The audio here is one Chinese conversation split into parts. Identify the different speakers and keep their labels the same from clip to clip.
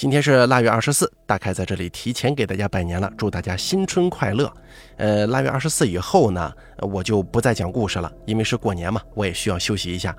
Speaker 1: 今天是腊月二十四，大概在这里提前给大家拜年了，祝大家新春快乐。呃，腊月二十四以后呢，我就不再讲故事了，因为是过年嘛，我也需要休息一下。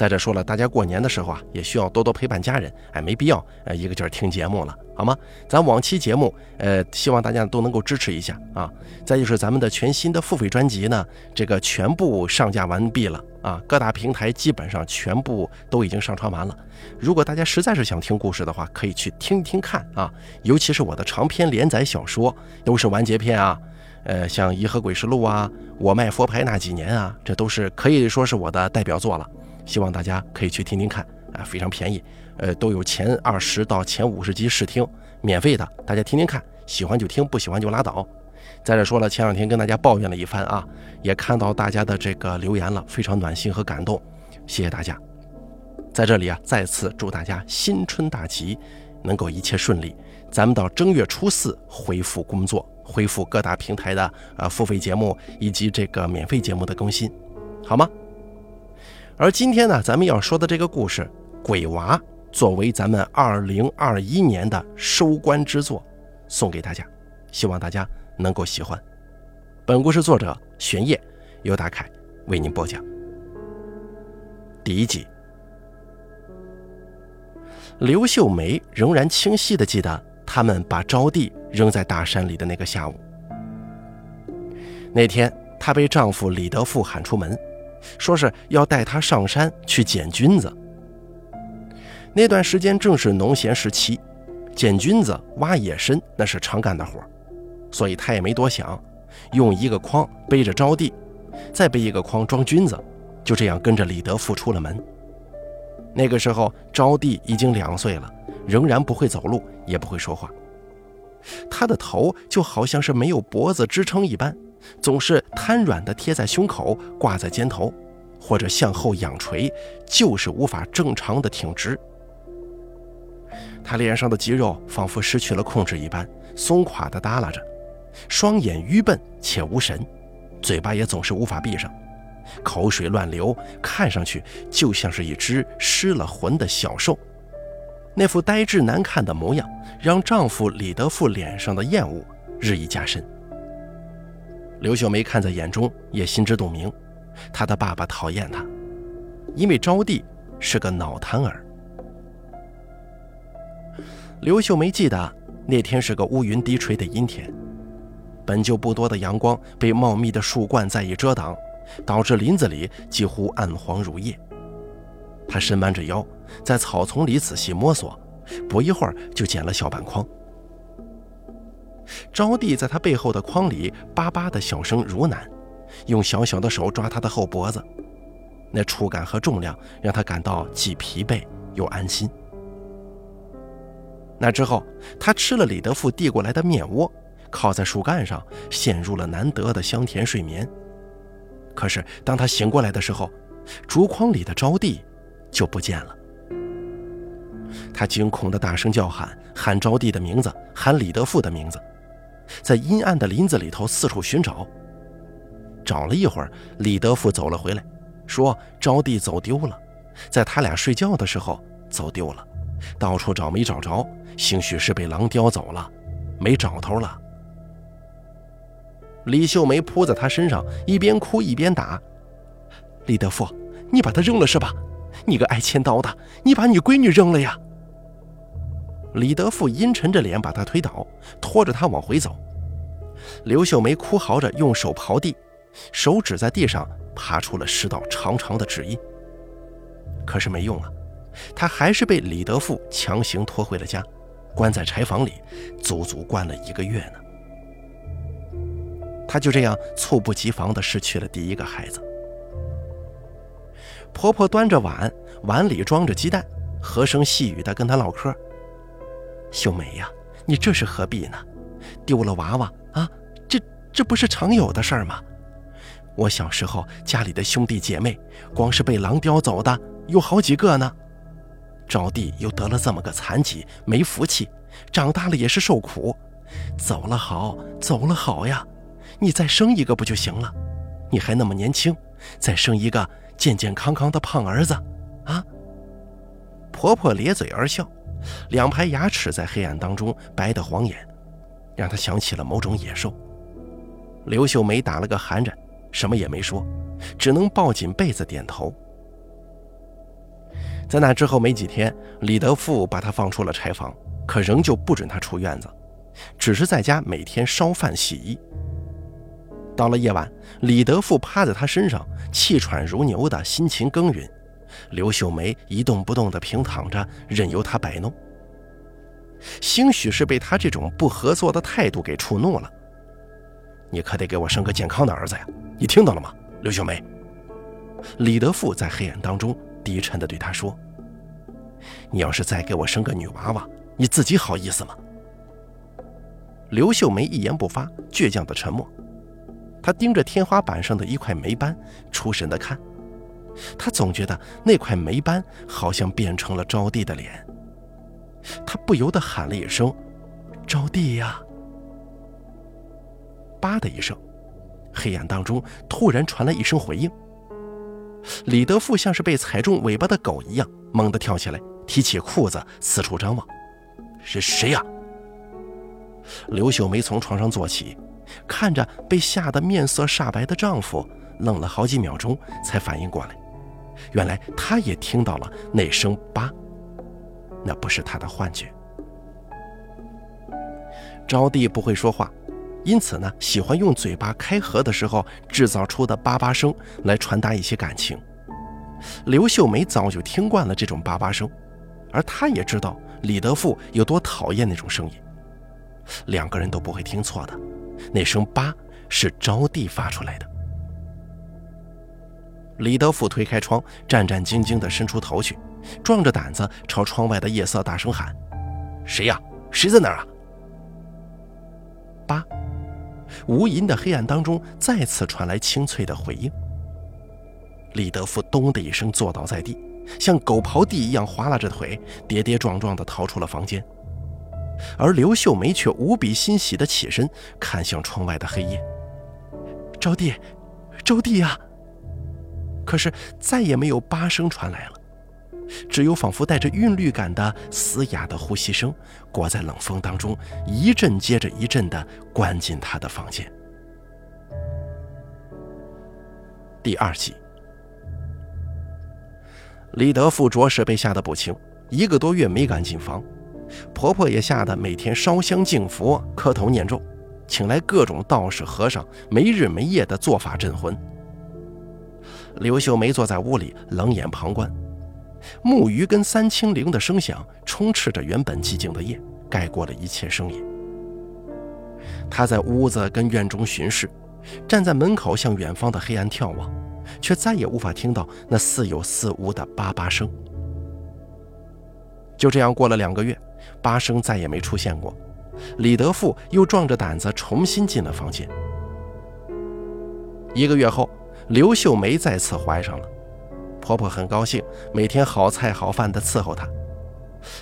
Speaker 1: 再者说了，大家过年的时候啊，也需要多多陪伴家人，哎，没必要呃一个劲儿听节目了，好吗？咱往期节目，呃，希望大家都能够支持一下啊。再就是咱们的全新的付费专辑呢，这个全部上架完毕了啊，各大平台基本上全部都已经上传完了。如果大家实在是想听故事的话，可以去听听看啊，尤其是我的长篇连载小说，都是完结篇啊。呃，像《颐和鬼事录》啊，《我卖佛牌那几年》啊，这都是可以说是我的代表作了。希望大家可以去听听看啊，非常便宜，呃，都有前二十到前五十集试听，免费的，大家听听看，喜欢就听，不喜欢就拉倒。再者说了，前两天跟大家抱怨了一番啊，也看到大家的这个留言了，非常暖心和感动，谢谢大家。在这里啊，再次祝大家新春大吉，能够一切顺利。咱们到正月初四恢复工作，恢复各大平台的呃付费节目以及这个免费节目的更新，好吗？而今天呢，咱们要说的这个故事《鬼娃》，作为咱们二零二一年的收官之作，送给大家，希望大家能够喜欢。本故事作者玄烨，由大凯为您播讲。第一集，刘秀梅仍然清晰的记得他们把招娣扔在大山里的那个下午。那天，她被丈夫李德富喊出门。说是要带他上山去捡菌子。那段时间正是农闲时期，捡菌子、挖野参那是常干的活所以他也没多想，用一个筐背着招娣，再背一个筐装菌子，就这样跟着李德富出了门。那个时候，招娣已经两岁了，仍然不会走路，也不会说话，他的头就好像是没有脖子支撑一般。总是瘫软地贴在胸口，挂在肩头，或者向后仰垂，就是无法正常的挺直。他脸上的肌肉仿佛失去了控制一般，松垮地耷拉着，双眼愚笨且无神，嘴巴也总是无法闭上，口水乱流，看上去就像是一只失了魂的小兽。那副呆滞难看的模样，让丈夫李德富脸上的厌恶日益加深。刘秀梅看在眼中，也心知肚明，她的爸爸讨厌她，因为招娣是个脑瘫儿。刘秀梅记得那天是个乌云低垂的阴天，本就不多的阳光被茂密的树冠再一遮挡，导致林子里几乎暗黄如夜。她伸弯着腰，在草丛里仔细摸索，不一会儿就捡了小半筐。招娣在他背后的筐里叭叭的小声如喃，用小小的手抓他的后脖子，那触感和重量让他感到既疲惫又安心。那之后，他吃了李德富递过来的面窝，靠在树干上，陷入了难得的香甜睡眠。可是当他醒过来的时候，竹筐里的招娣就不见了。他惊恐地大声叫喊，喊招娣的名字，喊李德富的名字。在阴暗的林子里头四处寻找，找了一会儿，李德富走了回来，说招娣走丢了，在他俩睡觉的时候走丢了，到处找没找着，兴许是被狼叼走了，没找头了。李秀梅扑在他身上，一边哭一边打：“李德富，你把他扔了是吧？你个爱千刀的，你把你闺女扔了呀！”李德富阴沉着脸把他推倒，拖着他往回走。刘秀梅哭嚎着用手刨地，手指在地上爬出了十道长长的指印。可是没用啊，她还是被李德富强行拖回了家，关在柴房里，足足关了一个月呢。她就这样猝不及防地失去了第一个孩子。婆婆端着碗，碗里装着鸡蛋，和声细语地跟她唠嗑。秀梅呀，你这是何必呢？丢了娃娃啊，这这不是常有的事儿吗？我小时候家里的兄弟姐妹，光是被狼叼走的有好几个呢。招娣又得了这么个残疾，没福气，长大了也是受苦。走了好，走了好呀，你再生一个不就行了？你还那么年轻，再生一个健健康康的胖儿子，啊？婆婆咧嘴而笑。两排牙齿在黑暗当中白得晃眼，让他想起了某种野兽。刘秀梅打了个寒颤，什么也没说，只能抱紧被子点头。在那之后没几天，李德富把他放出了柴房，可仍旧不准他出院子，只是在家每天烧饭洗衣。到了夜晚，李德富趴在他身上，气喘如牛的辛勤耕耘，刘秀梅一动不动地平躺着，任由他摆弄。兴许是被他这种不合作的态度给触怒了。你可得给我生个健康的儿子呀！你听到了吗，刘秀梅？李德富在黑暗当中低沉地对他说：“你要是再给我生个女娃娃，你自己好意思吗？”刘秀梅一言不发，倔强的沉默。她盯着天花板上的一块霉斑，出神地看。他总觉得那块霉斑好像变成了招娣的脸。他不由得喊了一声：“招娣呀！”叭的一声，黑暗当中突然传来一声回应。李德富像是被踩中尾巴的狗一样，猛地跳起来，提起裤子四处张望：“是谁呀？”刘秀梅从床上坐起，看着被吓得面色煞白的丈夫，愣了好几秒钟，才反应过来，原来他也听到了那声“叭”，那不是他的幻觉。招娣不会说话。因此呢，喜欢用嘴巴开合的时候制造出的叭叭声来传达一些感情。刘秀梅早就听惯了这种叭叭声，而她也知道李德富有多讨厌那种声音。两个人都不会听错的，那声叭是招娣发出来的。李德富推开窗，战战兢兢地伸出头去，壮着胆子朝窗外的夜色大声喊：“谁呀？谁在那儿啊？”叭。无垠的黑暗当中，再次传来清脆的回应。李德富咚的一声坐倒在地，像狗刨地一样划拉着腿，跌跌撞撞地逃出了房间。而刘秀梅却无比欣喜地起身，看向窗外的黑夜。招娣，招娣呀！可是再也没有八声传来了。只有仿佛带着韵律感的嘶哑的呼吸声，裹在冷风当中，一阵接着一阵的灌进他的房间。第二集，李德富着实被吓得不轻，一个多月没敢进房，婆婆也吓得每天烧香敬佛、磕头念咒，请来各种道士和尚，没日没夜的做法镇魂。刘秀梅坐在屋里，冷眼旁观。木鱼跟三清铃的声响充斥着原本寂静的夜，盖过了一切声音。他在屋子跟院中巡视，站在门口向远方的黑暗眺望，却再也无法听到那似有似无的叭叭声。就这样过了两个月，叭声再也没出现过。李德富又壮着胆子重新进了房间。一个月后，刘秀梅再次怀上了。婆婆很高兴，每天好菜好饭的伺候她。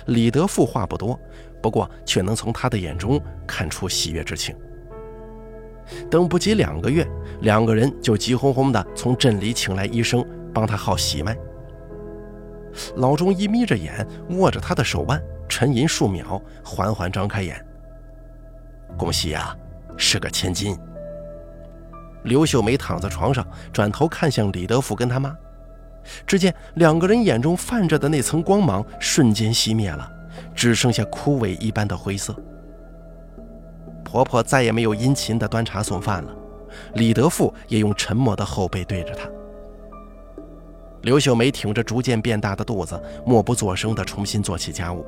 Speaker 1: 李德富话不多，不过却能从他的眼中看出喜悦之情。等不及两个月，两个人就急哄哄地从镇里请来医生帮他号喜脉。老中医眯着眼，握着他的手腕，沉吟数秒，缓缓张开眼：“恭喜呀，是个千金。”刘秀梅躺在床上，转头看向李德富跟他妈。只见两个人眼中泛着的那层光芒瞬间熄灭了，只剩下枯萎一般的灰色。婆婆再也没有殷勤的端茶送饭了，李德富也用沉默的后背对着她。刘秀梅挺着逐渐变大的肚子，默不作声地重新做起家务。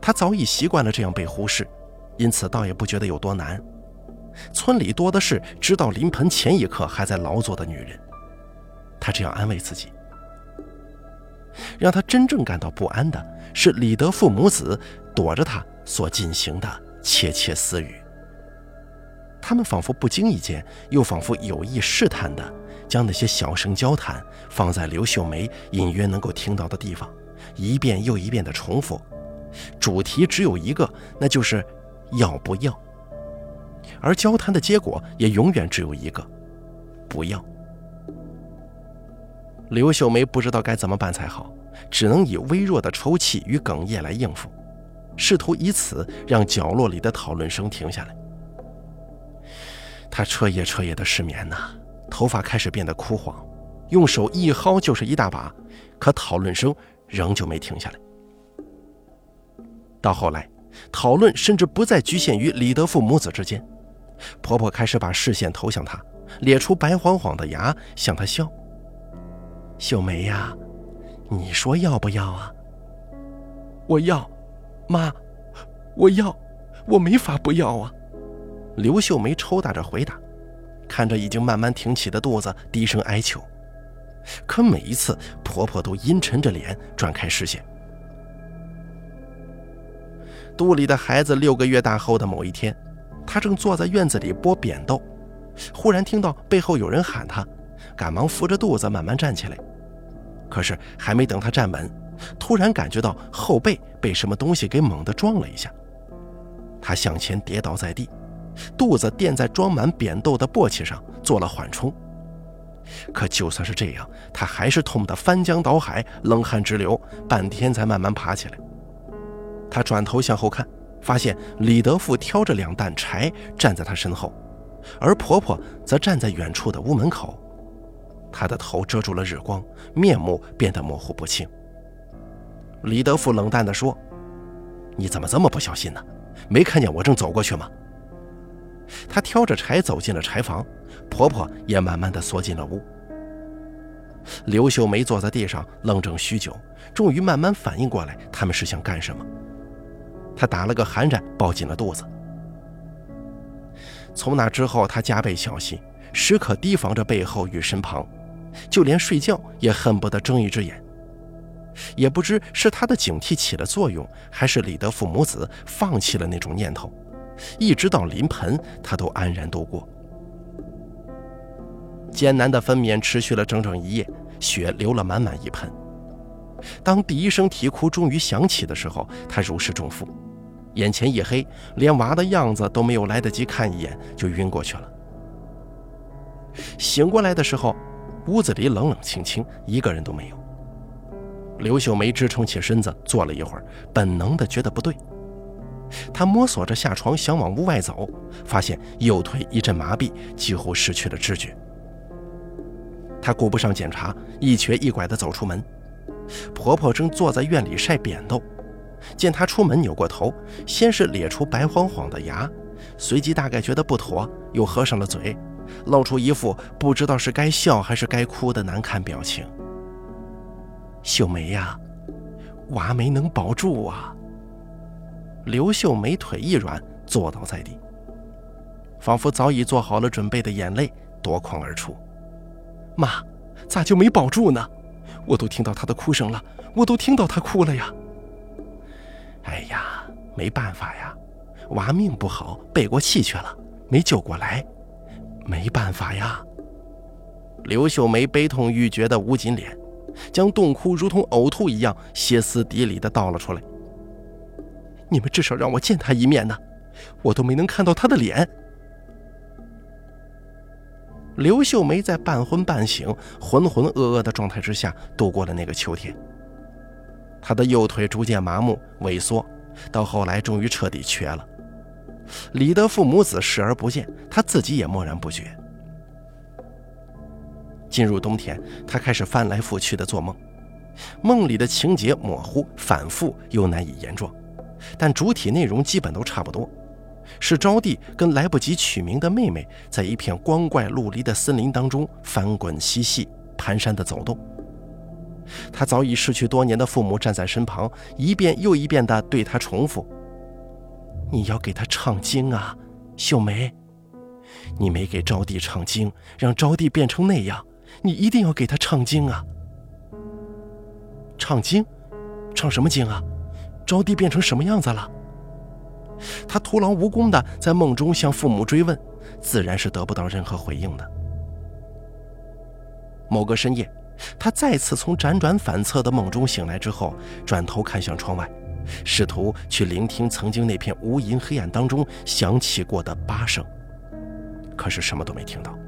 Speaker 1: 她早已习惯了这样被忽视，因此倒也不觉得有多难。村里多的是知道临盆前一刻还在劳作的女人，她这样安慰自己。让他真正感到不安的是李德富母子躲着他所进行的窃窃私语。他们仿佛不经意间，又仿佛有意试探的，将那些小声交谈放在刘秀梅隐约能够听到的地方，一遍又一遍的重复。主题只有一个，那就是要不要。而交谈的结果也永远只有一个，不要。刘秀梅不知道该怎么办才好，只能以微弱的抽泣与哽咽来应付。试图以此让角落里的讨论声停下来。他彻夜彻夜的失眠呐，头发开始变得枯黄，用手一薅就是一大把，可讨论声仍旧没停下来。到后来，讨论甚至不再局限于李德富母子之间，婆婆开始把视线投向她，咧出白晃晃的牙向她笑。秀梅呀，你说要不要啊？
Speaker 2: 我要，妈，我要，我没法不要啊。
Speaker 1: 刘秀梅抽打着回答，看着已经慢慢挺起的肚子，低声哀求。可每一次，婆婆都阴沉着脸转开视线。肚里的孩子六个月大后的某一天，他正坐在院子里剥扁豆，忽然听到背后有人喊他，赶忙扶着肚子慢慢站起来。可是还没等他站稳，突然感觉到后背被什么东西给猛地撞了一下，他向前跌倒在地。肚子垫在装满扁豆的簸箕上做了缓冲，可就算是这样，他还是痛得翻江倒海，冷汗直流，半天才慢慢爬起来。他转头向后看，发现李德富挑着两担柴站在他身后，而婆婆则站在远处的屋门口，她的头遮住了日光，面目变得模糊不清。李德富冷淡地说：“你怎么这么不小心呢？没看见我正走过去吗？”她挑着柴走进了柴房，婆婆也慢慢的缩进了屋。刘秀梅坐在地上愣怔许久，终于慢慢反应过来，他们是想干什么。他打了个寒战，抱紧了肚子。从那之后，他加倍小心，时刻提防着背后与身旁，就连睡觉也恨不得睁一只眼。也不知是他的警惕起了作用，还是李德父母子放弃了那种念头。一直到临盆，他都安然度过。艰难的分娩持续了整整一夜，血流了满满一盆。当第一声啼哭终于响起的时候，他如释重负，眼前一黑，连娃的样子都没有来得及看一眼，就晕过去了。醒过来的时候，屋子里冷冷清清，一个人都没有。刘秀梅支撑起身子，坐了一会儿，本能的觉得不对。她摸索着下床，想往屋外走，发现右腿一阵麻痹，几乎失去了知觉。她顾不上检查，一瘸一拐地走出门。婆婆正坐在院里晒扁豆，见他出门，扭过头，先是咧出白晃晃的牙，随即大概觉得不妥，又合上了嘴，露出一副不知道是该笑还是该哭的难看表情。秀梅呀，娃没能保住啊！刘秀梅腿一软，坐倒在地，仿佛早已做好了准备的眼泪夺眶而出。妈，咋就没保住呢？我都听到她的哭声了，我都听到她哭了呀。哎呀，没办法呀，娃命不好，背过气去了，没救过来，没办法呀。刘秀梅悲痛欲绝的捂紧脸，将冻哭如同呕吐一样歇斯底里的倒了出来。你们至少让我见他一面呢，我都没能看到他的脸。刘秀梅在半昏半醒、浑浑噩噩的状态之下度过了那个秋天。他的右腿逐渐麻木萎缩，到后来终于彻底瘸了。李德父母子视而不见，他自己也默然不觉。进入冬天，他开始翻来覆去的做梦，梦里的情节模糊、反复又难以言状。但主体内容基本都差不多，是招娣跟来不及取名的妹妹在一片光怪陆离的森林当中翻滚嬉戏、蹒跚的走动。他早已逝去多年的父母站在身旁，一遍又一遍地对他重复：“你要给他唱经啊，秀梅！你没给招娣唱经，让招娣变成那样，你一定要给他唱经啊！唱经？唱什么经啊？”招娣变成什么样子了？他徒劳无功的在梦中向父母追问，自然是得不到任何回应的。某个深夜，他再次从辗转反侧的梦中醒来之后，转头看向窗外，试图去聆听曾经那片无垠黑暗当中响起过的八声，可是什么都没听到。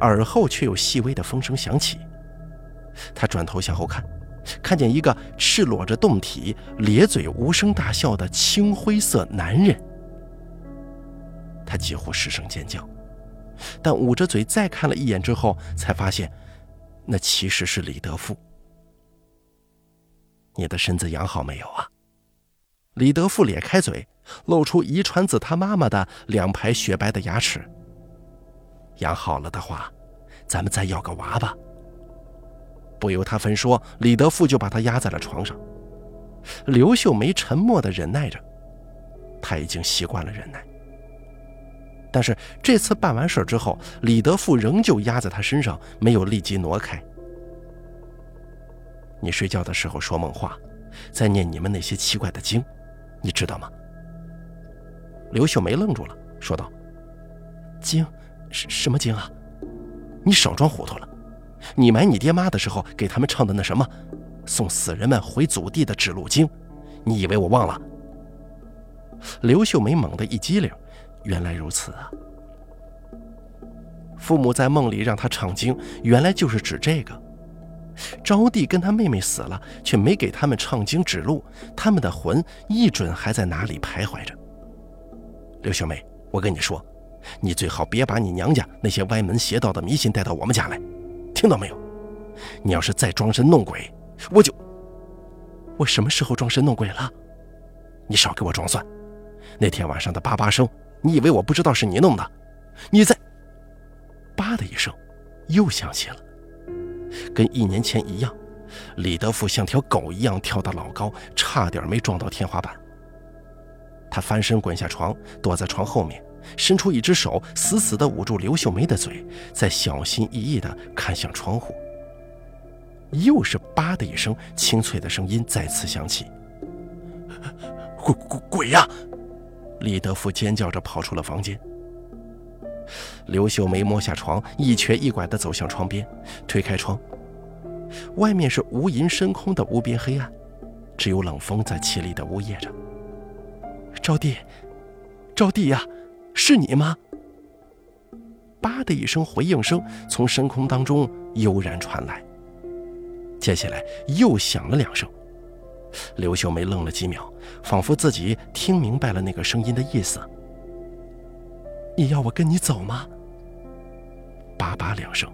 Speaker 1: 耳后却有细微的风声响起，他转头向后看。看见一个赤裸着胴体、咧嘴无声大笑的青灰色男人，他几乎失声尖叫，但捂着嘴再看了一眼之后，才发现，那其实是李德富。你的身子养好没有啊？李德富咧开嘴，露出遗传自他妈妈的两排雪白的牙齿。养好了的话，咱们再要个娃吧。不由他分说，李德富就把他压在了床上。刘秀梅沉默的忍耐着，他已经习惯了忍耐。但是这次办完事儿之后，李德富仍旧压在他身上，没有立即挪开。你睡觉的时候说梦话，在念你们那些奇怪的经，你知道吗？刘秀梅愣住了，说道：“
Speaker 2: 经，什什么经啊？
Speaker 1: 你少装糊涂了。你埋你爹妈的时候给他们唱的那什么，送死人们回祖地的指路经，你以为我忘了？”刘秀梅猛地一激灵，原来如此啊！父母在梦里让他唱经，原来就是指这个。招娣跟他妹妹死了，却没给他们唱经指路，他们的魂一准还在哪里徘徊着。刘秀梅，我跟你说，你最好别把你娘家那些歪门邪道的迷信带到我们家来，听到没有？你要是再装神弄鬼，我就……
Speaker 2: 我什么时候装神弄鬼了？
Speaker 1: 你少给我装蒜！那天晚上的叭叭声，你以为我不知道是你弄的？你在……叭的一声，又响起了。跟一年前一样，李德富像条狗一样跳得老高，差点没撞到天花板。他翻身滚下床，躲在床后面，伸出一只手，死死地捂住刘秀梅的嘴，再小心翼翼地看向窗户。又是“叭”的一声，清脆的声音再次响起。鬼鬼鬼呀！李德富尖叫着跑出了房间。刘秀梅摸下床，一瘸一拐地走向窗边，推开窗。外面是无垠深空的无边黑暗，只有冷风在凄厉地呜咽着。
Speaker 2: 招娣，招娣呀，是你吗？
Speaker 1: 叭的一声回应声从深空当中悠然传来，接下来又响了两声。刘秀梅愣了几秒，仿佛自己听明白了那个声音的意思。
Speaker 2: 你要我跟你走吗？
Speaker 1: 叭叭两声，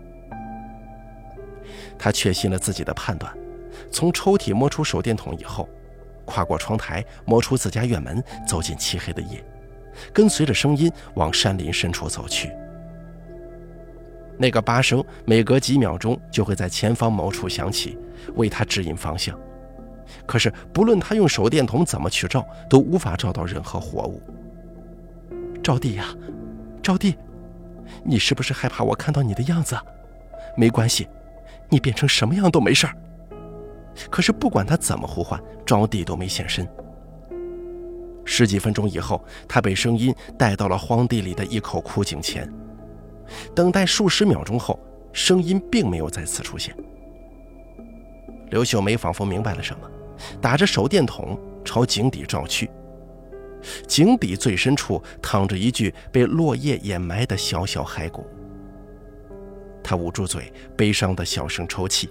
Speaker 1: 他确信了自己的判断，从抽屉摸出手电筒以后，跨过窗台，摸出自家院门，走进漆黑的夜，跟随着声音往山林深处走去。那个叭声每隔几秒钟就会在前方某处响起，为他指引方向。可是不论他用手电筒怎么去照，都无法照到任何活物。
Speaker 2: 招娣呀，招娣。你是不是害怕我看到你的样子？没关系，你变成什么样都没事儿。可是不管他怎么呼唤，招娣都没现身。
Speaker 1: 十几分钟以后，他被声音带到了荒地里的一口枯井前。等待数十秒钟后，声音并没有再次出现。刘秀梅仿佛明白了什么，打着手电筒朝井底照去。井底最深处躺着一具被落叶掩埋的小小骸骨。他捂住嘴，悲伤的小声抽泣。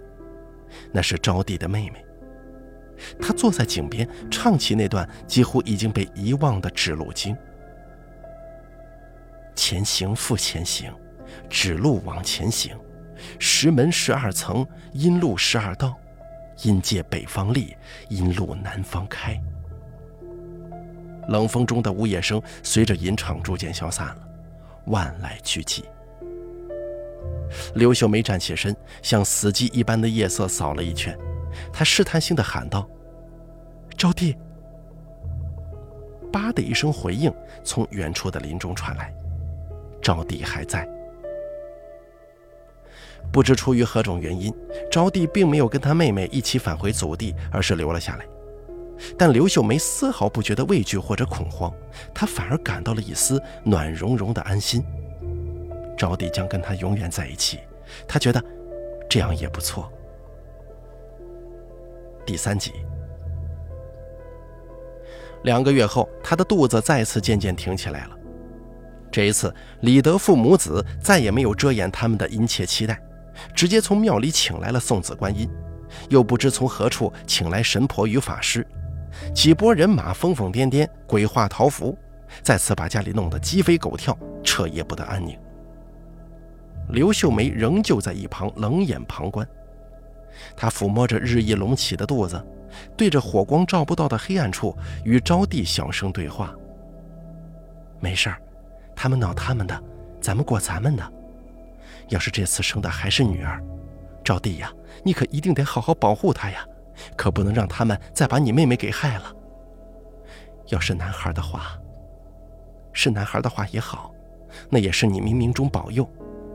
Speaker 1: 那是招娣的妹妹。他坐在井边，唱起那段几乎已经被遗忘的指路经：前行复前行，指路往前行。石门十二层，阴路十二道。阴界北方立，阴路南方开。冷风中的呜咽声随着吟唱逐渐消散了，万籁俱寂。刘秀梅站起身，向死寂一般的夜色扫了一圈，她试探性的喊道：“
Speaker 2: 招娣！”
Speaker 1: 叭的一声回应从远处的林中传来，招娣还在。不知出于何种原因，招娣并没有跟她妹妹一起返回祖地，而是留了下来。但刘秀梅丝毫不觉得畏惧或者恐慌，她反而感到了一丝暖融融的安心。招娣将跟她永远在一起，她觉得这样也不错。第三集，两个月后，她的肚子再次渐渐挺起来了。这一次，李德富母子再也没有遮掩他们的殷切期待，直接从庙里请来了送子观音。又不知从何处请来神婆与法师，几拨人马疯疯癫癫，鬼画桃符，再次把家里弄得鸡飞狗跳，彻夜不得安宁。刘秀梅仍旧在一旁冷眼旁观，她抚摸着日益隆起的肚子，对着火光照不到的黑暗处，与招娣小声对话：“没事儿，他们闹他们的，咱们过咱们的。要是这次生的还是女儿，招娣呀，你可一定得好好保护她呀，可不能让他们再把你妹妹给害了。要是男孩的话，是男孩的话也好，那也是你冥冥中保佑。”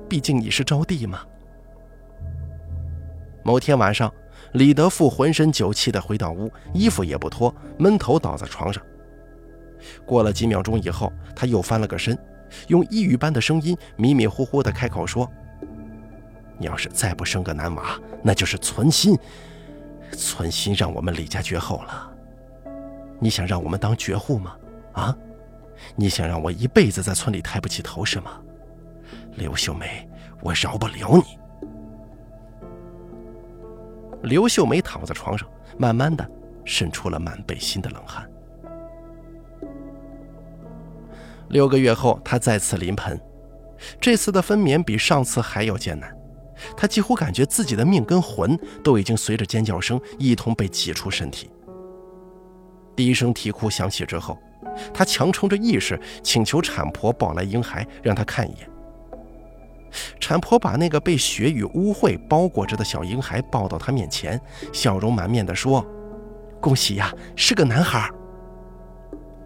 Speaker 1: 毕竟你是招娣嘛。某天晚上，李德富浑身酒气的回到屋，衣服也不脱，闷头倒在床上。过了几秒钟以后，他又翻了个身，用呓语般的声音迷迷糊糊的开口说：“你要是再不生个男娃，那就是存心，存心让我们李家绝后了。你想让我们当绝户吗？啊？你想让我一辈子在村里抬不起头是吗？”刘秀梅，我饶不了你。刘秀梅躺在床上，慢慢的渗出了满背心的冷汗。六个月后，她再次临盆，这次的分娩比上次还要艰难，她几乎感觉自己的命跟魂都已经随着尖叫声一同被挤出身体。第一声啼哭响起之后，她强撑着意识，请求产婆抱来婴孩，让她看一眼。产婆把那个被血与污秽包裹着的小婴孩抱到他面前，笑容满面地说：“恭喜呀，是个男孩。”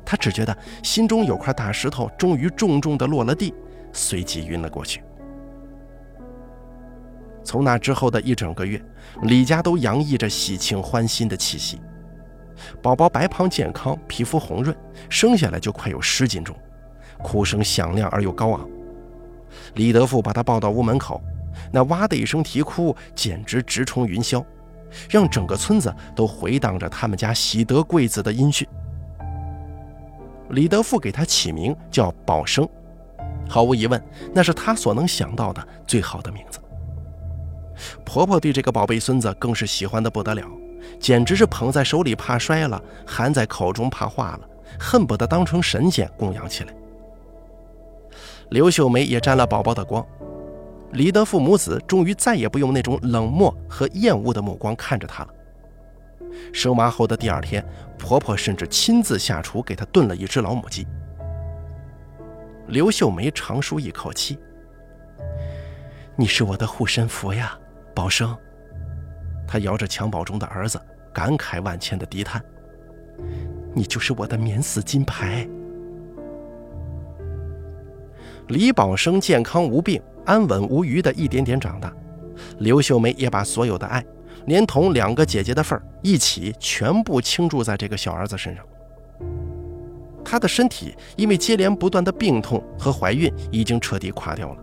Speaker 1: 他只觉得心中有块大石头终于重重地落了地，随即晕了过去。从那之后的一整个月，李家都洋溢着喜庆欢欣的气息。宝宝白胖健康，皮肤红润，生下来就快有十斤重，哭声响亮而又高昂。李德富把他抱到屋门口，那哇的一声啼哭，简直直冲云霄，让整个村子都回荡着他们家喜得贵子的音讯。李德富给他起名叫宝生，毫无疑问，那是他所能想到的最好的名字。婆婆对这个宝贝孙子更是喜欢的不得了，简直是捧在手里怕摔了，含在口中怕化了，恨不得当成神仙供养起来。刘秀梅也沾了宝宝的光，李德富母子终于再也不用那种冷漠和厌恶的目光看着她了。生娃后的第二天，婆婆甚至亲自下厨给她炖了一只老母鸡。刘秀梅长舒一口气：“你是我的护身符呀，宝生。”他摇着襁褓中的儿子，感慨万千的低叹：“你就是我的免死金牌。”李宝生健康无病、安稳无虞的一点点长大，刘秀梅也把所有的爱，连同两个姐姐的份儿一起全部倾注在这个小儿子身上。他的身体因为接连不断的病痛和怀孕已经彻底垮掉了，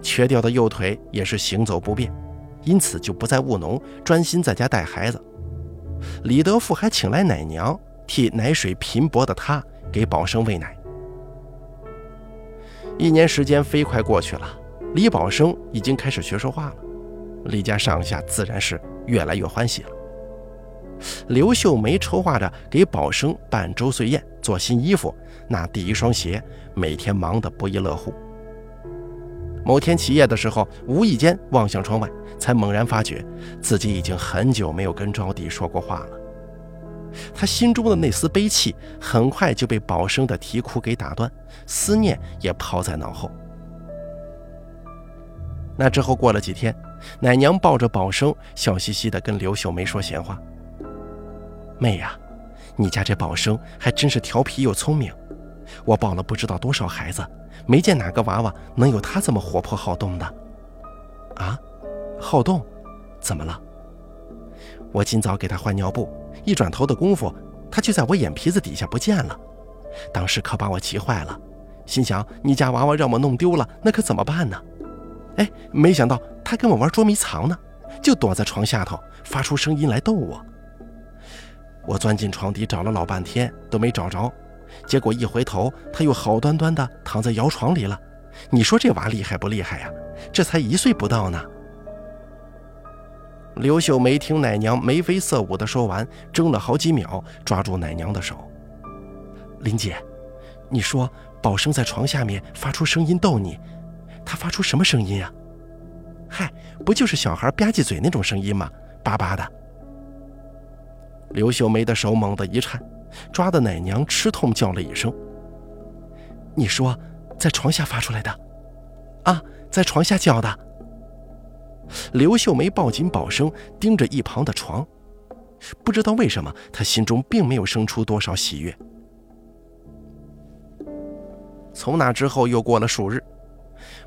Speaker 1: 瘸掉的右腿也是行走不便，因此就不再务农，专心在家带孩子。李德富还请来奶娘替奶水贫薄的他给宝生喂奶。一年时间飞快过去了，李宝生已经开始学说话了，李家上下自然是越来越欢喜了。刘秀梅筹划着给宝生办周岁宴、做新衣服、纳第一双鞋，每天忙得不亦乐乎。某天起夜的时候，无意间望向窗外，才猛然发觉自己已经很久没有跟招娣说过话了。他心中的那丝悲戚，很快就被宝生的啼哭给打断，思念也抛在脑后。那之后过了几天，奶娘抱着宝生，笑嘻嘻地跟刘秀梅说闲话：“妹呀，你家这宝生还真是调皮又聪明，我抱了不知道多少孩子，没见哪个娃娃能有他这么活泼好动的。啊，好动？怎么了？我今早给他换尿布。”一转头的功夫，他就在我眼皮子底下不见了，当时可把我急坏了，心想你家娃娃让我弄丢了，那可怎么办呢？哎，没想到他跟我玩捉迷藏呢，就躲在床下头发出声音来逗我。我钻进床底找了老半天都没找着，结果一回头他又好端端的躺在摇床里了。你说这娃厉害不厉害呀？这才一岁不到呢。刘秀梅听奶娘眉飞色舞的说完，怔了好几秒，抓住奶娘的手：“
Speaker 2: 林姐，你说宝生在床下面发出声音逗你，他发出什么声音呀？”“
Speaker 1: 嗨，不就是小孩吧唧嘴那种声音吗？叭叭的。”刘秀梅的手猛地一颤，抓的奶娘吃痛叫了一声：“
Speaker 2: 你说在床下发出来的？
Speaker 1: 啊，在床下叫的。”刘秀梅抱紧宝生，盯着一旁的床，不知道为什么，她心中并没有生出多少喜悦。从那之后，又过了数日。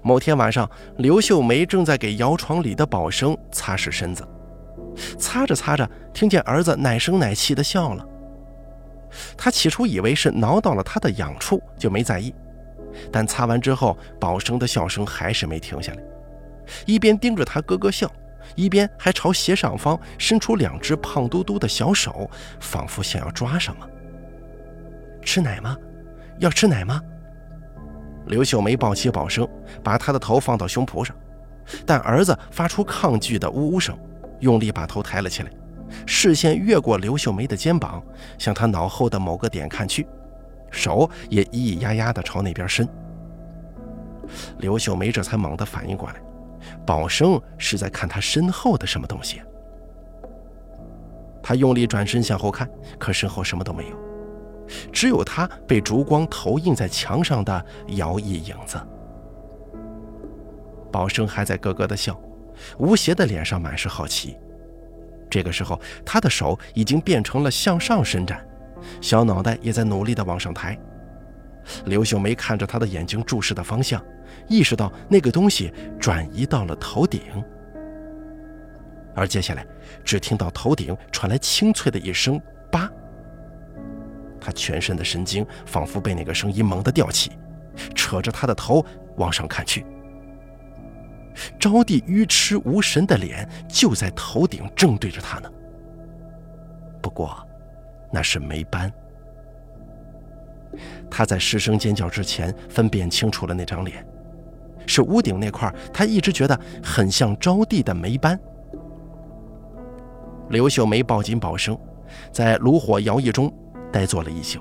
Speaker 1: 某天晚上，刘秀梅正在给摇床里的宝生擦拭身子，擦着擦着，听见儿子奶声奶气的笑了。他起初以为是挠到了他的痒处，就没在意。但擦完之后，宝生的笑声还是没停下来。一边盯着他咯咯笑，一边还朝斜上方伸出两只胖嘟嘟的小手，仿佛想要抓什么。
Speaker 2: 吃奶吗？要吃奶吗？
Speaker 1: 刘秀梅抱起宝生，把他的头放到胸脯上，但儿子发出抗拒的呜呜声，用力把头抬了起来，视线越过刘秀梅的肩膀，向她脑后的某个点看去，手也咿咿呀呀地朝那边伸。刘秀梅这才猛地反应过来。宝生是在看他身后的什么东西。她用力转身向后看，可身后什么都没有，只有他被烛光投映在墙上的摇曳影子。宝生还在咯咯的笑，吴邪的脸上满是好奇。这个时候，他的手已经变成了向上伸展，小脑袋也在努力的往上抬。刘秀梅看着他的眼睛注视的方向。意识到那个东西转移到了头顶，而接下来只听到头顶传来清脆的一声“叭”，他全身的神经仿佛被那个声音猛地吊起，扯着他的头往上看去。招娣愚痴无神的脸就在头顶正对着他呢，不过那是霉斑。他在失声尖叫之前分辨清楚了那张脸。是屋顶那块，他一直觉得很像招娣的霉斑。刘秀梅抱紧宝生，在炉火摇曳中呆坐了一宿。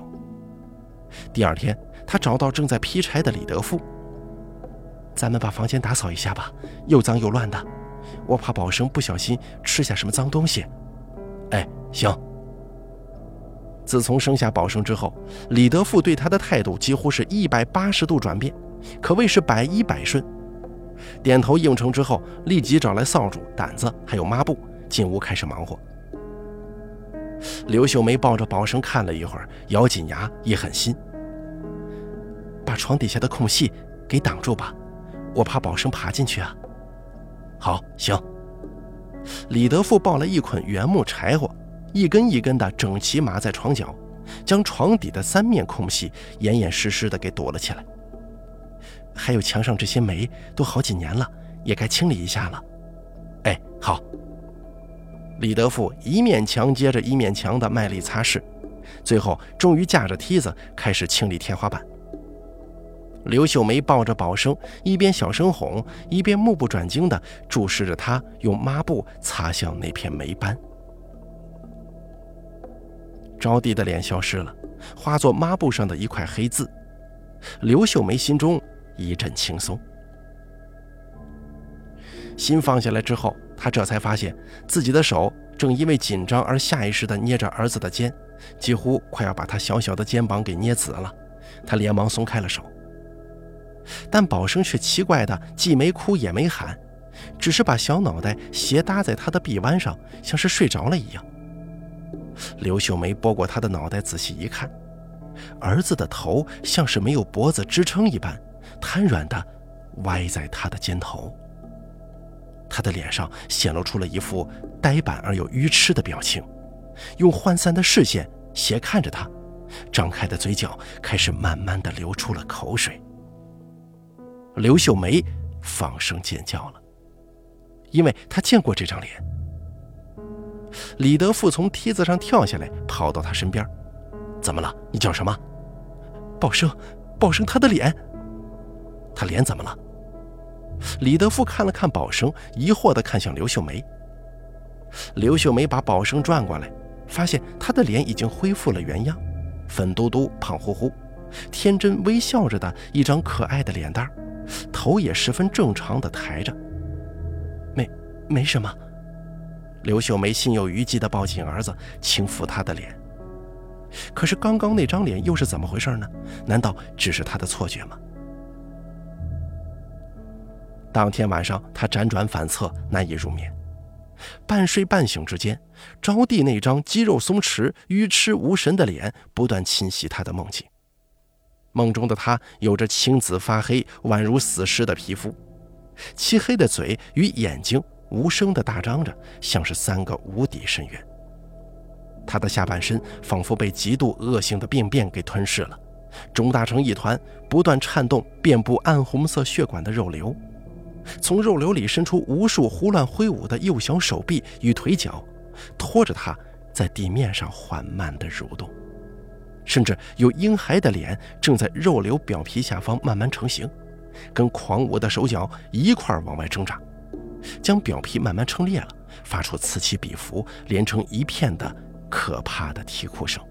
Speaker 1: 第二天，他找到正在劈柴的李德富：“咱们把房间打扫一下吧，又脏又乱的，我怕宝生不小心吃下什么脏东西。”“
Speaker 2: 哎，行。”
Speaker 1: 自从生下宝生之后，李德富对他的态度几乎是一百八十度转变。可谓是百依百顺，点头应承之后，立即找来扫帚、掸子，还有抹布，进屋开始忙活。刘秀梅抱着宝生看了一会儿，咬紧牙，一狠心，把床底下的空隙给挡住吧，我怕宝生爬进去啊。
Speaker 2: 好，行。
Speaker 1: 李德富抱来一捆原木柴火，一根一根的整齐码在床角，将床底的三面空隙严严实实的给堵了起来。还有墙上这些霉都好几年了，也该清理一下了。
Speaker 2: 哎，好。
Speaker 1: 李德富一面墙接着一面墙的卖力擦拭，最后终于架着梯子开始清理天花板。刘秀梅抱着宝生，一边小声哄，一边目不转睛地注视着他用抹布擦向那片霉斑。招娣的脸消失了，化作抹布上的一块黑字。刘秀梅心中。一阵轻松，心放下来之后，他这才发现自己的手正因为紧张而下意识地捏着儿子的肩，几乎快要把他小小的肩膀给捏紫了。他连忙松开了手，但宝生却奇怪的既没哭也没喊，只是把小脑袋斜搭在他的臂弯上，像是睡着了一样。刘秀梅拨过他的脑袋，仔细一看，儿子的头像是没有脖子支撑一般。瘫软的歪在他的肩头，他的脸上显露出了一副呆板而又愚痴的表情，用涣散的视线斜看着他，张开的嘴角开始慢慢的流出了口水。刘秀梅放声尖叫了，因为她见过这张脸。李德富从梯子上跳下来，跑到他身边：“怎么了？你叫什么？”“
Speaker 2: 宝生，宝生，他的脸。”
Speaker 1: 他脸怎么了？李德富看了看宝生，疑惑地看向刘秀梅。刘秀梅把宝生转过来，发现他的脸已经恢复了原样，粉嘟嘟、胖乎乎，天真微笑着的一张可爱的脸蛋，头也十分正常的抬着。
Speaker 2: 没，没什么。
Speaker 1: 刘秀梅心有余悸的抱紧儿子，轻抚他的脸。可是刚刚那张脸又是怎么回事呢？难道只是他的错觉吗？当天晚上，他辗转反侧，难以入眠。半睡半醒之间，招娣那张肌肉松弛、愚痴无神的脸不断侵袭他的梦境。梦中的他有着青紫发黑、宛如死尸的皮肤，漆黑的嘴与眼睛无声地大张着，像是三个无底深渊。他的下半身仿佛被极度恶性的病变给吞噬了，肿大成一团，不断颤动遍布暗红色血管的肉瘤。从肉瘤里伸出无数胡乱挥舞的幼小手臂与腿脚，拖着他在地面上缓慢地蠕动，甚至有婴孩的脸正在肉瘤表皮下方慢慢成型，跟狂舞的手脚一块往外挣扎，将表皮慢慢撑裂了，发出此起彼伏、连成一片的可怕的啼哭声。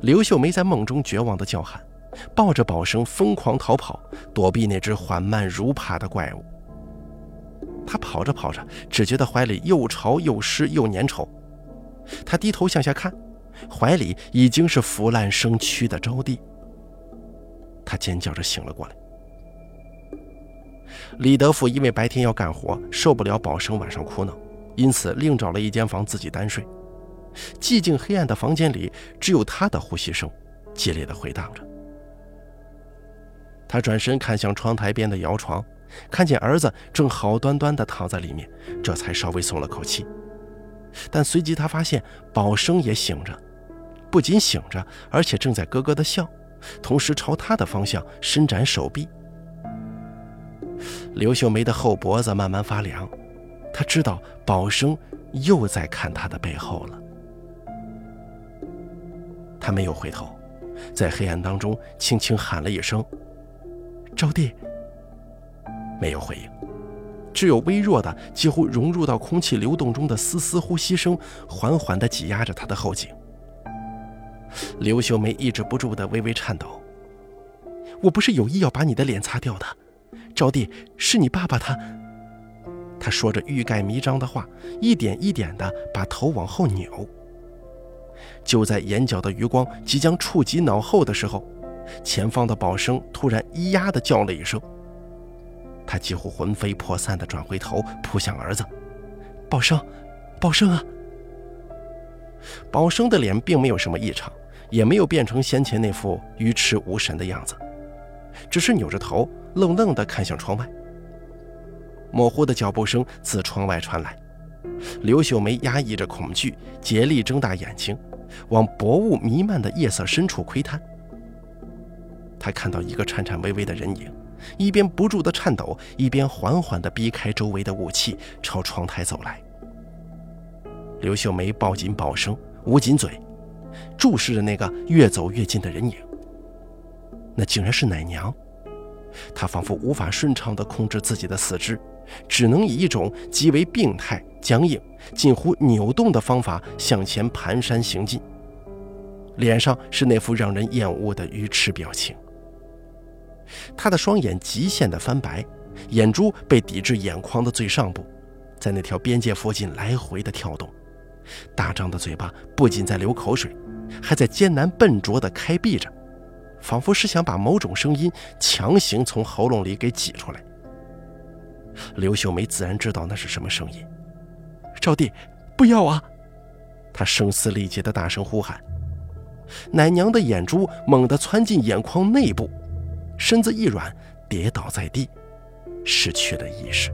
Speaker 1: 刘秀梅在梦中绝望地叫喊。抱着宝生疯狂逃跑，躲避那只缓慢如爬的怪物。他跑着跑着，只觉得怀里又潮又湿又粘稠。他低头向下看，怀里已经是腐烂生蛆的招娣。他尖叫着醒了过来。李德富因为白天要干活，受不了宝生晚上哭闹，因此另找了一间房自己单睡。寂静黑暗的房间里，只有他的呼吸声激烈的回荡着。他转身看向窗台边的摇床，看见儿子正好端端地躺在里面，这才稍微松了口气。但随即他发现宝生也醒着，不仅醒着，而且正在咯咯地笑，同时朝他的方向伸展手臂。刘秀梅的后脖子慢慢发凉，她知道宝生又在看她的背后了。他没有回头，在黑暗当中轻轻喊了一声。招娣没有回应，只有微弱的、几乎融入到空气流动中的丝丝呼吸声，缓缓地挤压着他的后颈。刘秀梅抑制不住的微微颤抖。我不是有意要把你的脸擦掉的，招娣，是你爸爸他。他说着欲盖弥彰的话，一点一点地把头往后扭。就在眼角的余光即将触及脑后的时候。前方的宝生突然咿呀的叫了一声，他几乎魂飞魄散的转回头扑向儿子，宝生，宝生啊！宝生的脸并没有什么异常，也没有变成先前那副愚痴无神的样子，只是扭着头愣愣的看向窗外。模糊的脚步声自窗外传来，刘秀梅压抑着恐惧，竭力睁大眼睛，往薄雾弥漫的夜色深处窥探。他看到一个颤颤巍巍的人影，一边不住的颤抖，一边缓缓地避开周围的雾气，朝窗台走来。刘秀梅抱紧宝生，捂紧嘴，注视着那个越走越近的人影。那竟然是奶娘！她仿佛无法顺畅地控制自己的四肢，只能以一种极为病态、僵硬、近乎扭动的方法向前蹒跚行进，脸上是那副让人厌恶的愚痴表情。他的双眼极限的翻白，眼珠被抵至眼眶的最上部，在那条边界附近来回的跳动。大张的嘴巴不仅在流口水，还在艰难笨拙地开闭着，仿佛是想把某种声音强行从喉咙里给挤出来。刘秀梅自然知道那是什么声音。招娣，不要啊！她声嘶力竭地大声呼喊。奶娘的眼珠猛地窜进眼眶内部。身子一软，跌倒在地，失去了意识。